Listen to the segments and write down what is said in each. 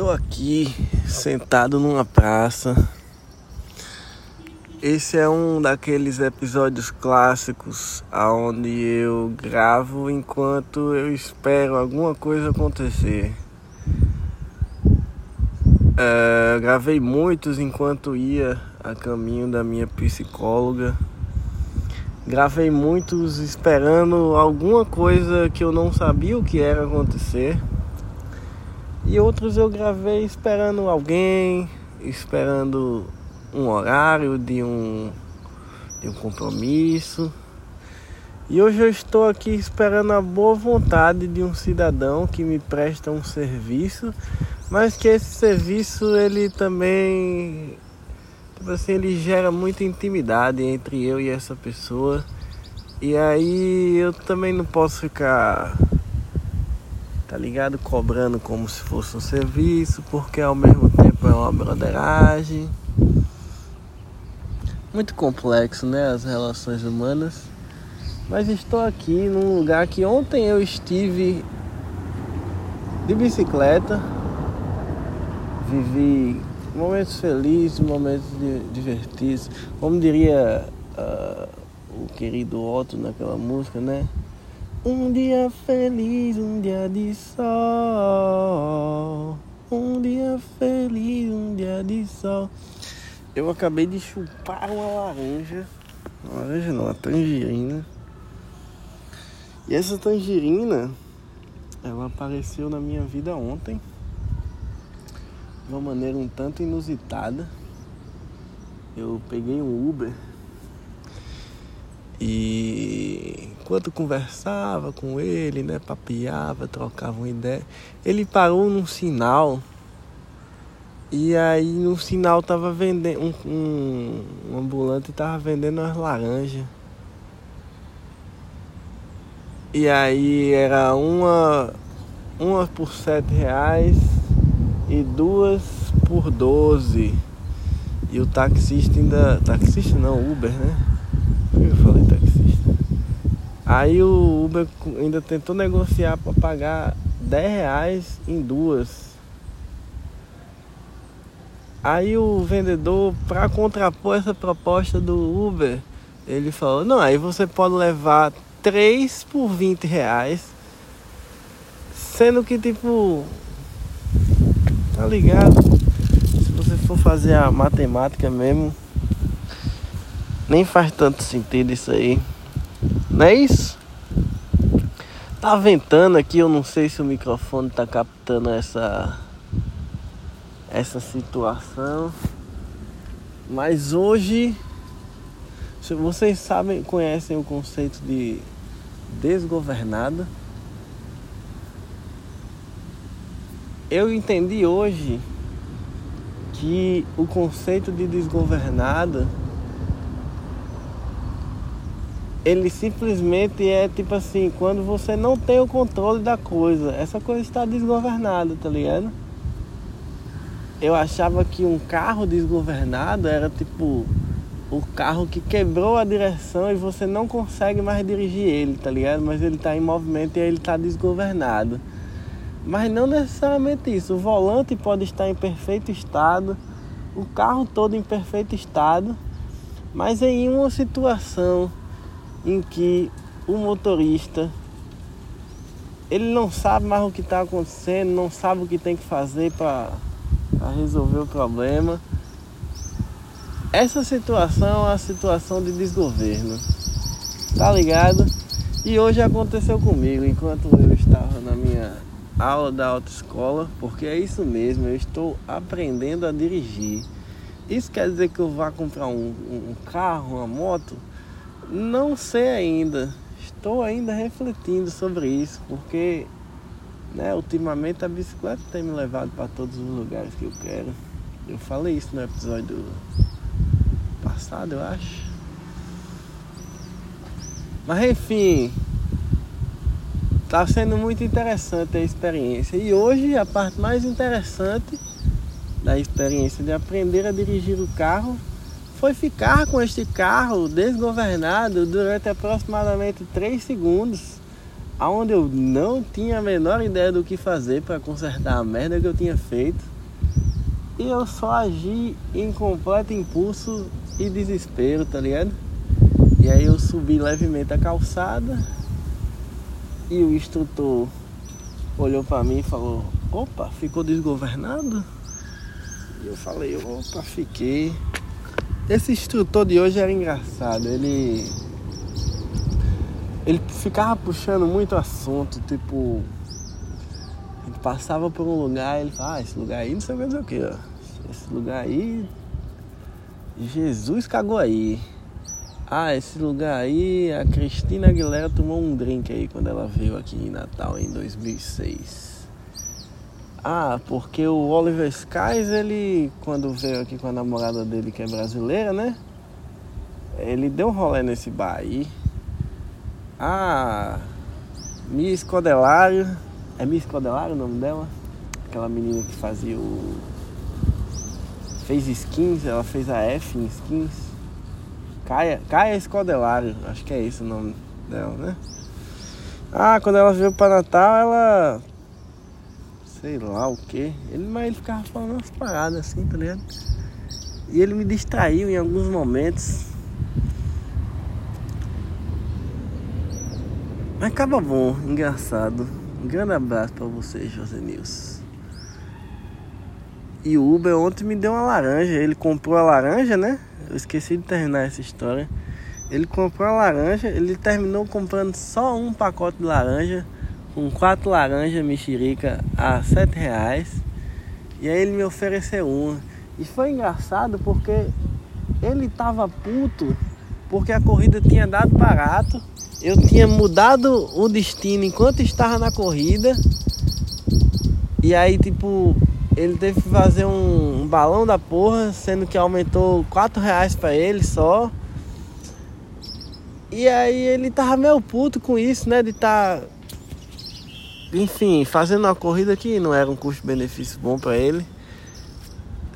Estou aqui sentado numa praça. Esse é um daqueles episódios clássicos aonde eu gravo enquanto eu espero alguma coisa acontecer. É, gravei muitos enquanto ia a caminho da minha psicóloga. Gravei muitos esperando alguma coisa que eu não sabia o que era acontecer. E outros eu gravei esperando alguém, esperando um horário de um, de um compromisso. E hoje eu estou aqui esperando a boa vontade de um cidadão que me presta um serviço, mas que esse serviço ele também tipo assim, ele gera muita intimidade entre eu e essa pessoa. E aí eu também não posso ficar tá ligado? Cobrando como se fosse um serviço, porque ao mesmo tempo é uma broderagem. Muito complexo, né? As relações humanas. Mas estou aqui num lugar que ontem eu estive de bicicleta. Vivi momentos felizes, momentos divertidos. Como diria uh, o querido Otto naquela música, né? Um dia feliz, um dia de sol. Um dia feliz, um dia de sol. Eu acabei de chupar uma laranja. Uma laranja não, uma tangerina. E essa tangerina, ela apareceu na minha vida ontem. De uma maneira um tanto inusitada. Eu peguei um Uber e enquanto conversava com ele, né, papeava, trocava uma ideia, ele parou num sinal e aí no sinal tava vendendo um, um, um ambulante tava vendendo umas laranjas. E aí era uma uma por sete reais e duas por doze. E o taxista ainda. Taxista não, Uber, né? Que eu falei? Aí o Uber ainda tentou negociar para pagar 10 reais em duas. Aí o vendedor, para contrapor essa proposta do Uber, ele falou, não, aí você pode levar 3 por 20 reais. Sendo que tipo. Tá ligado? Se você for fazer a matemática mesmo, nem faz tanto sentido isso aí. Não é isso? Tá ventando aqui, eu não sei se o microfone tá captando essa essa situação. Mas hoje vocês sabem, conhecem o conceito de desgovernada. Eu entendi hoje que o conceito de desgovernada ele simplesmente é tipo assim, quando você não tem o controle da coisa, essa coisa está desgovernada, tá ligado? Eu achava que um carro desgovernado era tipo o carro que quebrou a direção e você não consegue mais dirigir ele, tá ligado? Mas ele está em movimento e ele está desgovernado. Mas não necessariamente isso. O volante pode estar em perfeito estado, o carro todo em perfeito estado, mas em uma situação em que o motorista ele não sabe mais o que está acontecendo, não sabe o que tem que fazer para resolver o problema. Essa situação é a situação de desgoverno, tá ligado? E hoje aconteceu comigo enquanto eu estava na minha aula da autoescola, porque é isso mesmo, eu estou aprendendo a dirigir. Isso quer dizer que eu vá comprar um, um carro, uma moto? Não sei ainda. Estou ainda refletindo sobre isso, porque né, ultimamente a bicicleta tem me levado para todos os lugares que eu quero. Eu falei isso no episódio passado, eu acho. Mas enfim, está sendo muito interessante a experiência. E hoje a parte mais interessante da experiência de aprender a dirigir o carro foi ficar com este carro desgovernado durante aproximadamente 3 segundos, aonde eu não tinha a menor ideia do que fazer para consertar a merda que eu tinha feito. E eu só agi em completo impulso e desespero, tá ligado? E aí eu subi levemente a calçada e o instrutor olhou para mim e falou: "Opa, ficou desgovernado?" E eu falei: "Opa, fiquei". Esse instrutor de hoje era engraçado. Ele ele ficava puxando muito assunto, tipo. Gente passava por um lugar ele falava, ah, esse lugar aí não sei mais o que, ó. Esse lugar aí. Jesus cagou aí. Ah, esse lugar aí, a Cristina Aguilera tomou um drink aí quando ela veio aqui em Natal em 2006. Ah, porque o Oliver Skies, ele, quando veio aqui com a namorada dele, que é brasileira, né? Ele deu um rolê nesse bar aí. Ah, Miss Codelário. É Miss Codelário o nome dela? Aquela menina que fazia o. Fez skins, ela fez a F em skins. Caia, Caia Escodelário, acho que é esse o nome dela, né? Ah, quando ela veio pra Natal, ela. Sei lá o que. Ele, mas ele ficava falando umas paradas assim, tá ligado? E ele me distraiu em alguns momentos. Mas acaba bom, engraçado. Um grande abraço para você, José Nilson. E o Uber ontem me deu uma laranja. Ele comprou a laranja, né? Eu esqueci de terminar essa história. Ele comprou a laranja, ele terminou comprando só um pacote de laranja, com quatro laranjas mexerica a sete reais. E aí ele me ofereceu uma. E foi engraçado porque ele tava puto porque a corrida tinha dado barato eu tinha mudado o destino enquanto estava na corrida. E aí, tipo, ele teve que fazer um, um balão da porra, sendo que aumentou 4 reais pra ele só. E aí ele tava meio puto com isso, né? De estar, tá, enfim, fazendo uma corrida que não era um custo-benefício bom para ele.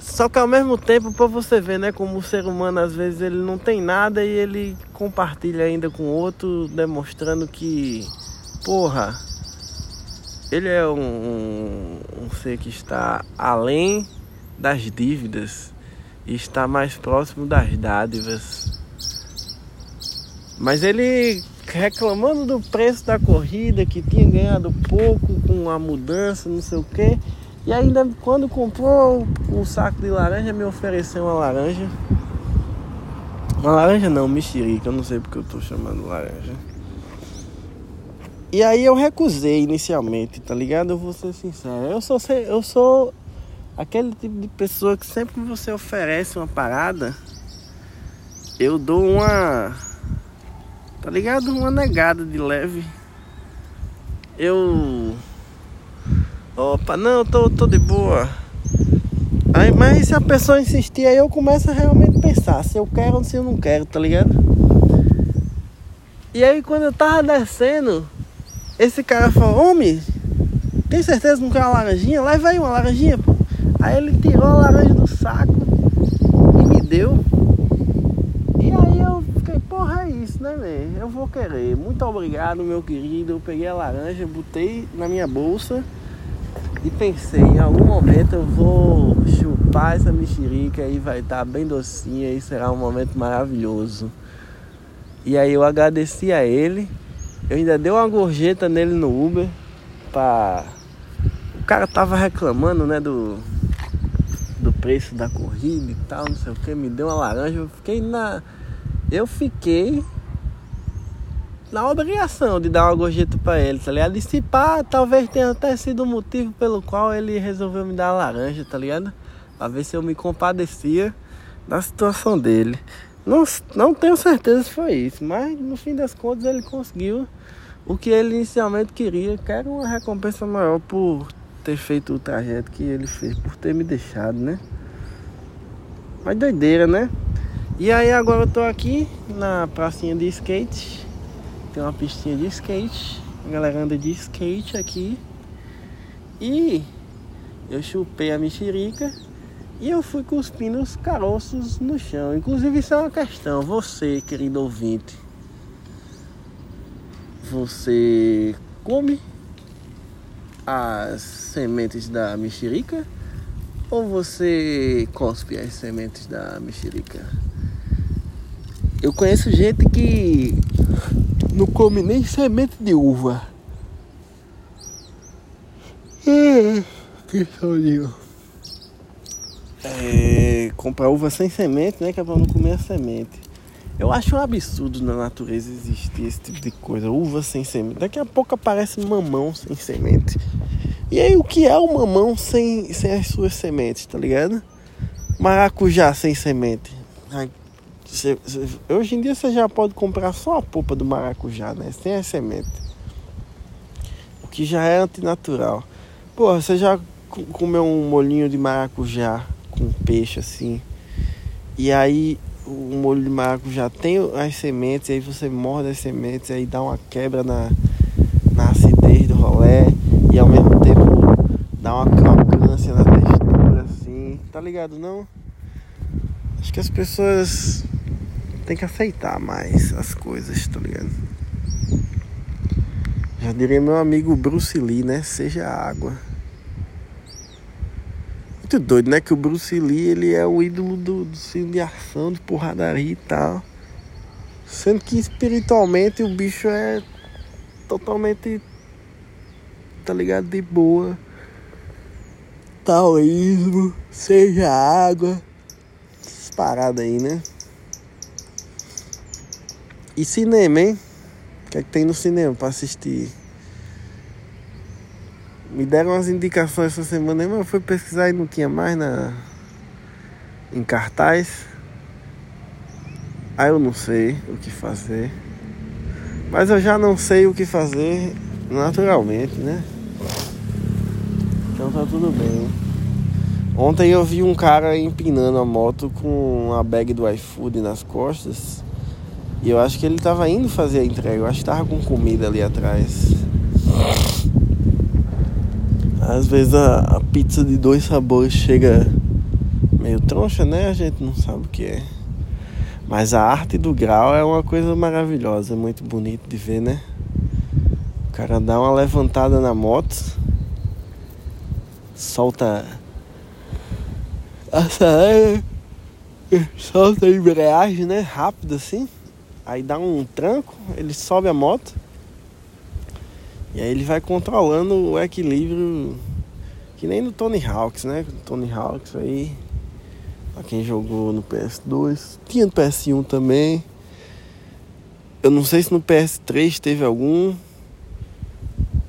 Só que ao mesmo tempo, para você ver, né, como o ser humano às vezes ele não tem nada e ele compartilha ainda com outro, demonstrando que, porra, ele é um, um ser que está além das dívidas e está mais próximo das dádivas. Mas ele reclamando do preço da corrida, que tinha ganhado pouco com a mudança, não sei o que. E ainda quando comprou um saco de laranja, me ofereceu uma laranja. Uma laranja não, mexerica, eu não sei porque eu tô chamando laranja. E aí eu recusei inicialmente, tá ligado? Eu vou ser sincero. Eu sou, eu sou aquele tipo de pessoa que sempre que você oferece uma parada, eu dou uma. Tá ligado? Uma negada de leve. Eu Opa, não, tô, tô de boa. Aí, mas se a pessoa insistir, aí eu começo a realmente pensar se eu quero ou se eu não quero, tá ligado? E aí quando eu tava descendo, esse cara falou, homem, tem certeza que não quer uma laranjinha? Leva aí uma laranjinha, pô. Aí ele tirou a laranja do saco e me deu. E aí eu fiquei, é isso, né? Eu vou querer. Muito obrigado, meu querido. Eu peguei a laranja, botei na minha bolsa. E pensei, em algum momento eu vou chupar essa mexerica e vai estar tá bem docinha e será um momento maravilhoso. E aí eu agradeci a ele. Eu ainda dei uma gorjeta nele no Uber para o cara tava reclamando, né, do do preço da corrida e tal, não sei o que, me deu uma laranja, eu fiquei na eu fiquei na obrigação de dar uma gorjeta para ele, tá ligado? E talvez tenha até sido o motivo pelo qual ele resolveu me dar a laranja, tá ligado? Pra ver se eu me compadecia da situação dele. Não, não tenho certeza se foi isso, mas no fim das contas ele conseguiu o que ele inicialmente queria, que era uma recompensa maior por ter feito o trajeto que ele fez, por ter me deixado, né? Mas doideira, né? E aí agora eu tô aqui na pracinha de skate tem uma pistinha de skate. A galera anda de skate aqui. E eu chupei a mexerica e eu fui cuspindo os caroços no chão. Inclusive, isso é uma questão. Você, querido ouvinte, você come as sementes da mexerica ou você cospe as sementes da mexerica? Eu conheço gente que não come nem semente de uva. Que soninho. É, comprar uva sem semente, né? Que é pra não comer a semente. Eu acho um absurdo na natureza existir esse tipo de coisa. Uva sem semente. Daqui a pouco aparece mamão sem semente. E aí, o que é o mamão sem, sem as suas sementes, tá ligado? Maracujá sem semente. Cê, hoje em dia você já pode comprar só a polpa do maracujá, né? Sem as sementes. O que já é antinatural. Pô, você já comeu um molinho de maracujá com peixe assim? E aí o molho de maracujá tem as sementes, aí você morde as sementes, aí dá uma quebra na, na acidez do rolé e ao mesmo tempo dá uma crocância na textura, assim, tá ligado não? Acho que as pessoas têm que aceitar mais as coisas, tá ligado? Já diria meu amigo Bruce Lee, né? Seja água muito doido, né? Que o Bruce Lee ele é o ídolo do, do filme de ação, de porradaria e tal. Sendo que espiritualmente o bicho é totalmente, tá ligado? De boa. Taoísmo, seja água. Essas paradas aí, né? E cinema, hein? O que é que tem no cinema pra assistir? Me deram umas indicações essa semana, mas eu fui pesquisar e não tinha mais na em cartaz. Aí eu não sei o que fazer. Mas eu já não sei o que fazer naturalmente, né? Então tá tudo bem. Ontem eu vi um cara empinando a moto com a bag do iFood nas costas. E eu acho que ele tava indo fazer a entrega. Eu acho que tava com comida ali atrás. Às vezes a, a, pizza de dois sabores chega meio troncha, né? A gente não sabe o que é. Mas a arte do grau é uma coisa maravilhosa, é muito bonito de ver, né? O cara dá uma levantada na moto, solta. Acelera, solta a embreagem, né? Rápido assim. Aí dá um tranco, ele sobe a moto e aí ele vai controlando o equilíbrio que nem no Tony Hawks, né? Tony Hawks aí, pra quem jogou no PS2, tinha no PS1 também. Eu não sei se no PS3 teve algum,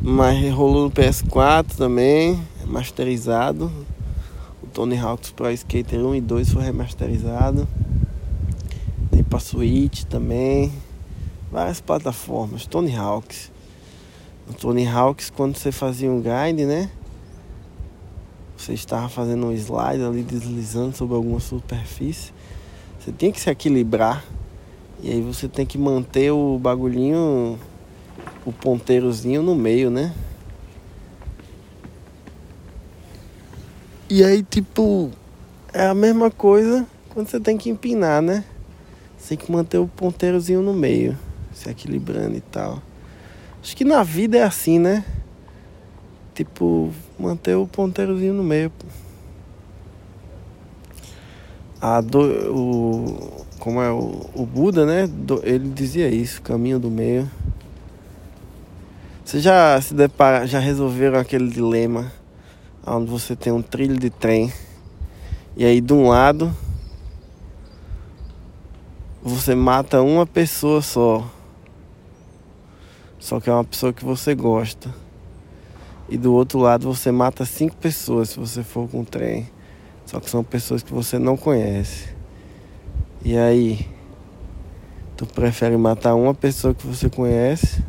mas rolou no PS4 também, masterizado. O Tony Hawks Pro Skater 1 e 2 foi remasterizado. Tem pra Switch também. Várias plataformas. Tony Hawks no Tony Hawks, quando você fazia um grind, né? Você estava fazendo um slide ali, deslizando sobre alguma superfície. Você tem que se equilibrar. E aí você tem que manter o bagulhinho, o ponteirozinho no meio, né? E aí, tipo, é a mesma coisa quando você tem que empinar, né? Você tem que manter o ponteirozinho no meio, se equilibrando e tal. Acho que na vida é assim, né? Tipo, manter o ponteirozinho no meio. A do, o, como é o, o Buda, né? Do, ele dizia isso, caminho do meio. Você já se depara, já resolveram aquele dilema onde você tem um trilho de trem e aí de um lado você mata uma pessoa só só que é uma pessoa que você gosta. E do outro lado você mata cinco pessoas se você for com trem. Só que são pessoas que você não conhece. E aí, tu prefere matar uma pessoa que você conhece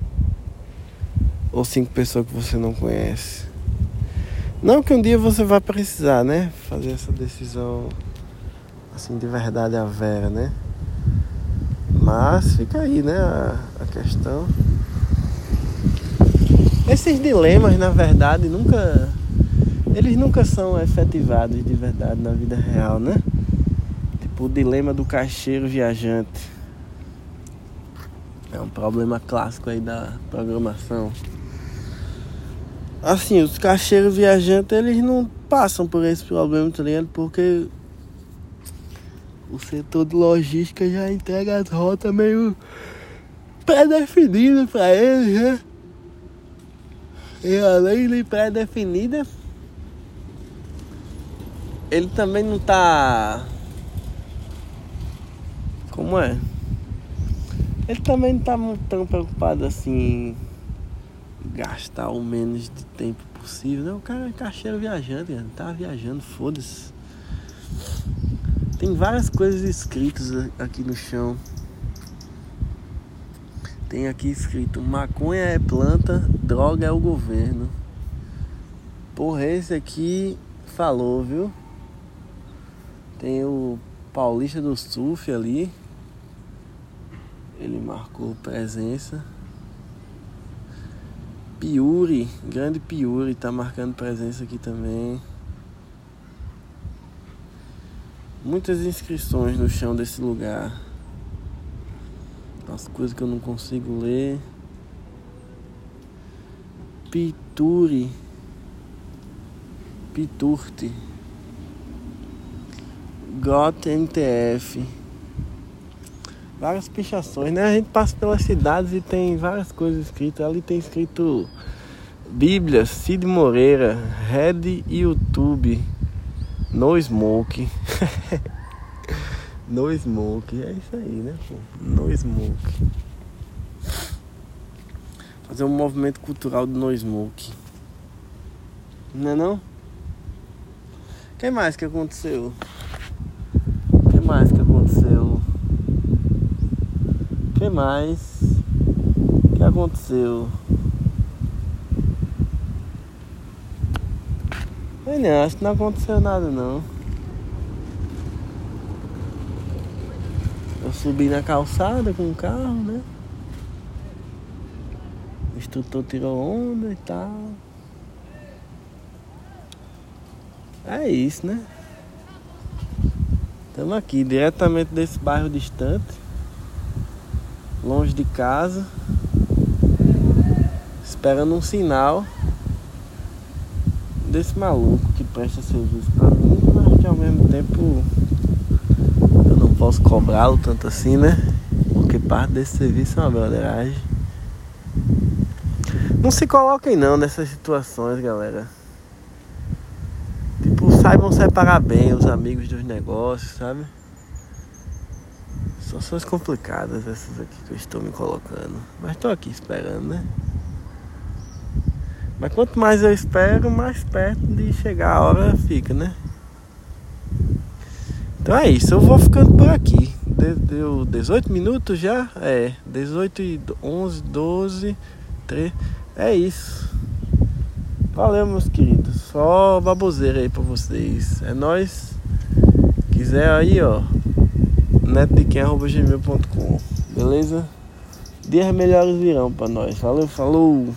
ou cinco pessoas que você não conhece? Não que um dia você vai precisar, né? Fazer essa decisão assim de verdade a vera, né? Mas fica aí, né? A, a questão. Esses dilemas, na verdade, nunca. Eles nunca são efetivados de verdade na vida real, né? Tipo o dilema do caixeiro viajante. É um problema clássico aí da programação. Assim, os cacheiros viajantes, eles não passam por esse problema, tá ligado? Porque o setor de logística já entrega as rotas meio pré-definidas pra eles, né? E além de pré-definida, ele também não tá. Como é? Ele também não tá tão preocupado assim gastar o menos de tempo possível. Né? O cara é caixeiro viajante, cara. tá viajando, foda-se. Tem várias coisas escritas aqui no chão. Tem aqui escrito: maconha é planta, droga é o governo. Porra, esse aqui falou, viu? Tem o Paulista do Surf ali. Ele marcou presença. Piuri, grande Piuri, tá marcando presença aqui também. Muitas inscrições no chão desse lugar. As coisas que eu não consigo ler. Pituri. Piturte. GOT NTF. Várias pichações, né? A gente passa pelas cidades e tem várias coisas escritas. Ali tem escrito Bíblia, Cid Moreira, Red YouTube, No Smoke. no Smoke, é isso aí, né? Pô? No Smoke. Fazer um movimento cultural do No Smoke. Não é não? O que mais que aconteceu? O que mais que aconteceu? O que mais que aconteceu? Eu não, acho que não aconteceu nada não. Subi na calçada com o carro, né? O instrutor tirou onda e tal. É isso, né? Estamos aqui, diretamente desse bairro distante, longe de casa, esperando um sinal desse maluco que presta serviço pra mim, mas que ao mesmo tempo posso cobrá-lo tanto assim, né? Porque parte desse serviço é uma broderagem. Não se coloquem não nessas situações, galera saibam separar bem os amigos dos negócios, sabe? Situações complicadas essas aqui que eu estou me colocando. Mas estou aqui esperando, né? Mas quanto mais eu espero, mais perto de chegar a hora fica, né? Então é isso, eu vou ficando por aqui. Deu 18 minutos já? É, 18 e 11, 12, 13. É isso. Valeu, meus queridos. Só baboseira aí pra vocês. É nóis. Quiser aí, ó. netdequem.gmail.com Beleza? Dias melhores virão pra nós. Valeu, falou!